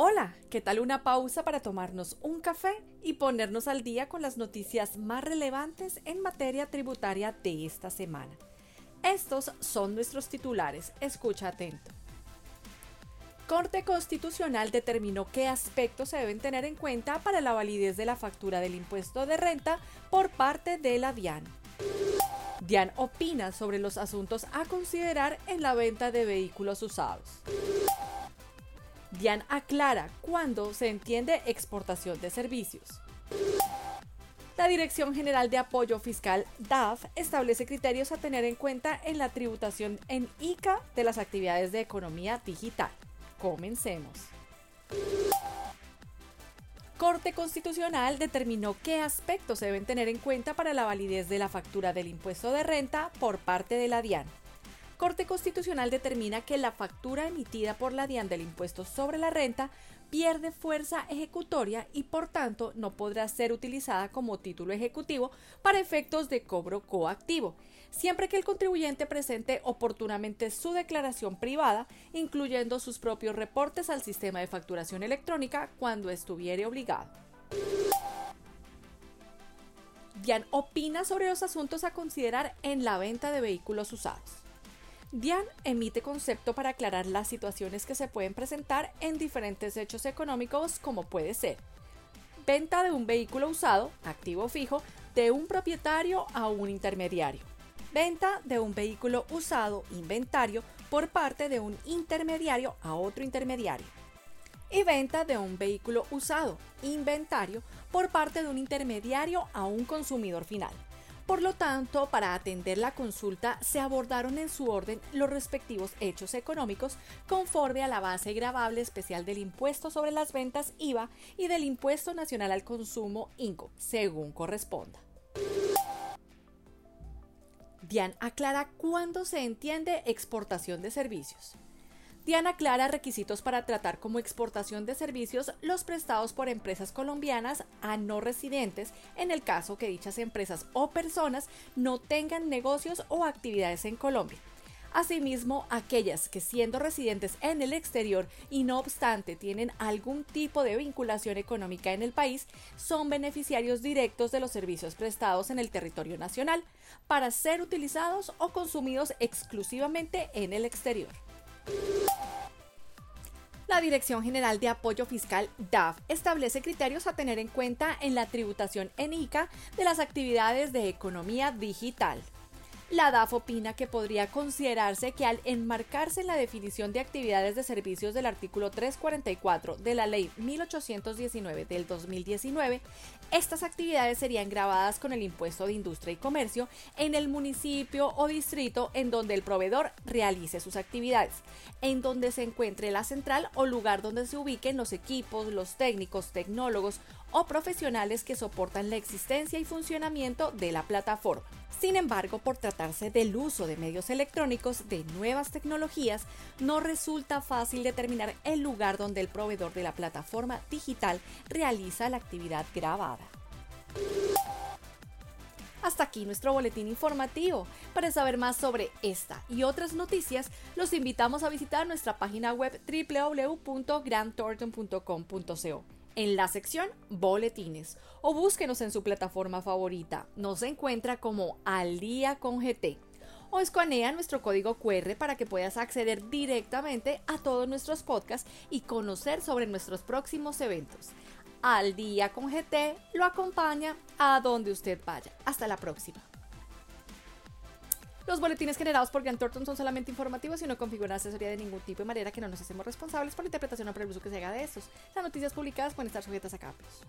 Hola, ¿qué tal una pausa para tomarnos un café y ponernos al día con las noticias más relevantes en materia tributaria de esta semana? Estos son nuestros titulares, escucha atento. Corte Constitucional determinó qué aspectos se deben tener en cuenta para la validez de la factura del impuesto de renta por parte de la DIAN. DIAN opina sobre los asuntos a considerar en la venta de vehículos usados. DIAN aclara cuándo se entiende exportación de servicios. La Dirección General de Apoyo Fiscal, DAF, establece criterios a tener en cuenta en la tributación en ICA de las actividades de economía digital. Comencemos. Corte Constitucional determinó qué aspectos se deben tener en cuenta para la validez de la factura del impuesto de renta por parte de la DIAN. Corte Constitucional determina que la factura emitida por la DIAN del impuesto sobre la renta pierde fuerza ejecutoria y por tanto no podrá ser utilizada como título ejecutivo para efectos de cobro coactivo, siempre que el contribuyente presente oportunamente su declaración privada, incluyendo sus propios reportes al sistema de facturación electrónica cuando estuviere obligado. DIAN opina sobre los asuntos a considerar en la venta de vehículos usados. DIAN emite concepto para aclarar las situaciones que se pueden presentar en diferentes hechos económicos como puede ser venta de un vehículo usado, activo fijo, de un propietario a un intermediario. Venta de un vehículo usado, inventario, por parte de un intermediario a otro intermediario. Y venta de un vehículo usado, inventario, por parte de un intermediario a un consumidor final. Por lo tanto, para atender la consulta se abordaron en su orden los respectivos hechos económicos conforme a la base gravable especial del impuesto sobre las ventas IVA y del impuesto nacional al consumo INCO, según corresponda. Dian aclara cuándo se entiende exportación de servicios. Diana aclara requisitos para tratar como exportación de servicios los prestados por empresas colombianas a no residentes en el caso que dichas empresas o personas no tengan negocios o actividades en Colombia. Asimismo, aquellas que siendo residentes en el exterior y no obstante tienen algún tipo de vinculación económica en el país, son beneficiarios directos de los servicios prestados en el territorio nacional para ser utilizados o consumidos exclusivamente en el exterior. La Dirección General de Apoyo Fiscal DAF establece criterios a tener en cuenta en la tributación en ICA de las actividades de economía digital. La DAF opina que podría considerarse que al enmarcarse en la definición de actividades de servicios del artículo 344 de la Ley 1819 del 2019, estas actividades serían grabadas con el impuesto de industria y comercio en el municipio o distrito en donde el proveedor realice sus actividades, en donde se encuentre la central o lugar donde se ubiquen los equipos, los técnicos, tecnólogos o profesionales que soportan la existencia y funcionamiento de la plataforma. Sin embargo, por tratarse del uso de medios electrónicos de nuevas tecnologías, no resulta fácil determinar el lugar donde el proveedor de la plataforma digital realiza la actividad grabada. Hasta aquí nuestro boletín informativo. Para saber más sobre esta y otras noticias, los invitamos a visitar nuestra página web www.grandthornton.com.co en la sección Boletines o búsquenos en su plataforma favorita. Nos encuentra como Al Día con GT o escanea nuestro código QR para que puedas acceder directamente a todos nuestros podcasts y conocer sobre nuestros próximos eventos. Al Día con GT lo acompaña a donde usted vaya. Hasta la próxima. Los boletines generados por Grant Thornton son solamente informativos y no configuran asesoría de ningún tipo de manera que no nos hacemos responsables por la interpretación o por el uso que se haga de estos. Las noticias publicadas pueden estar sujetas a cambios.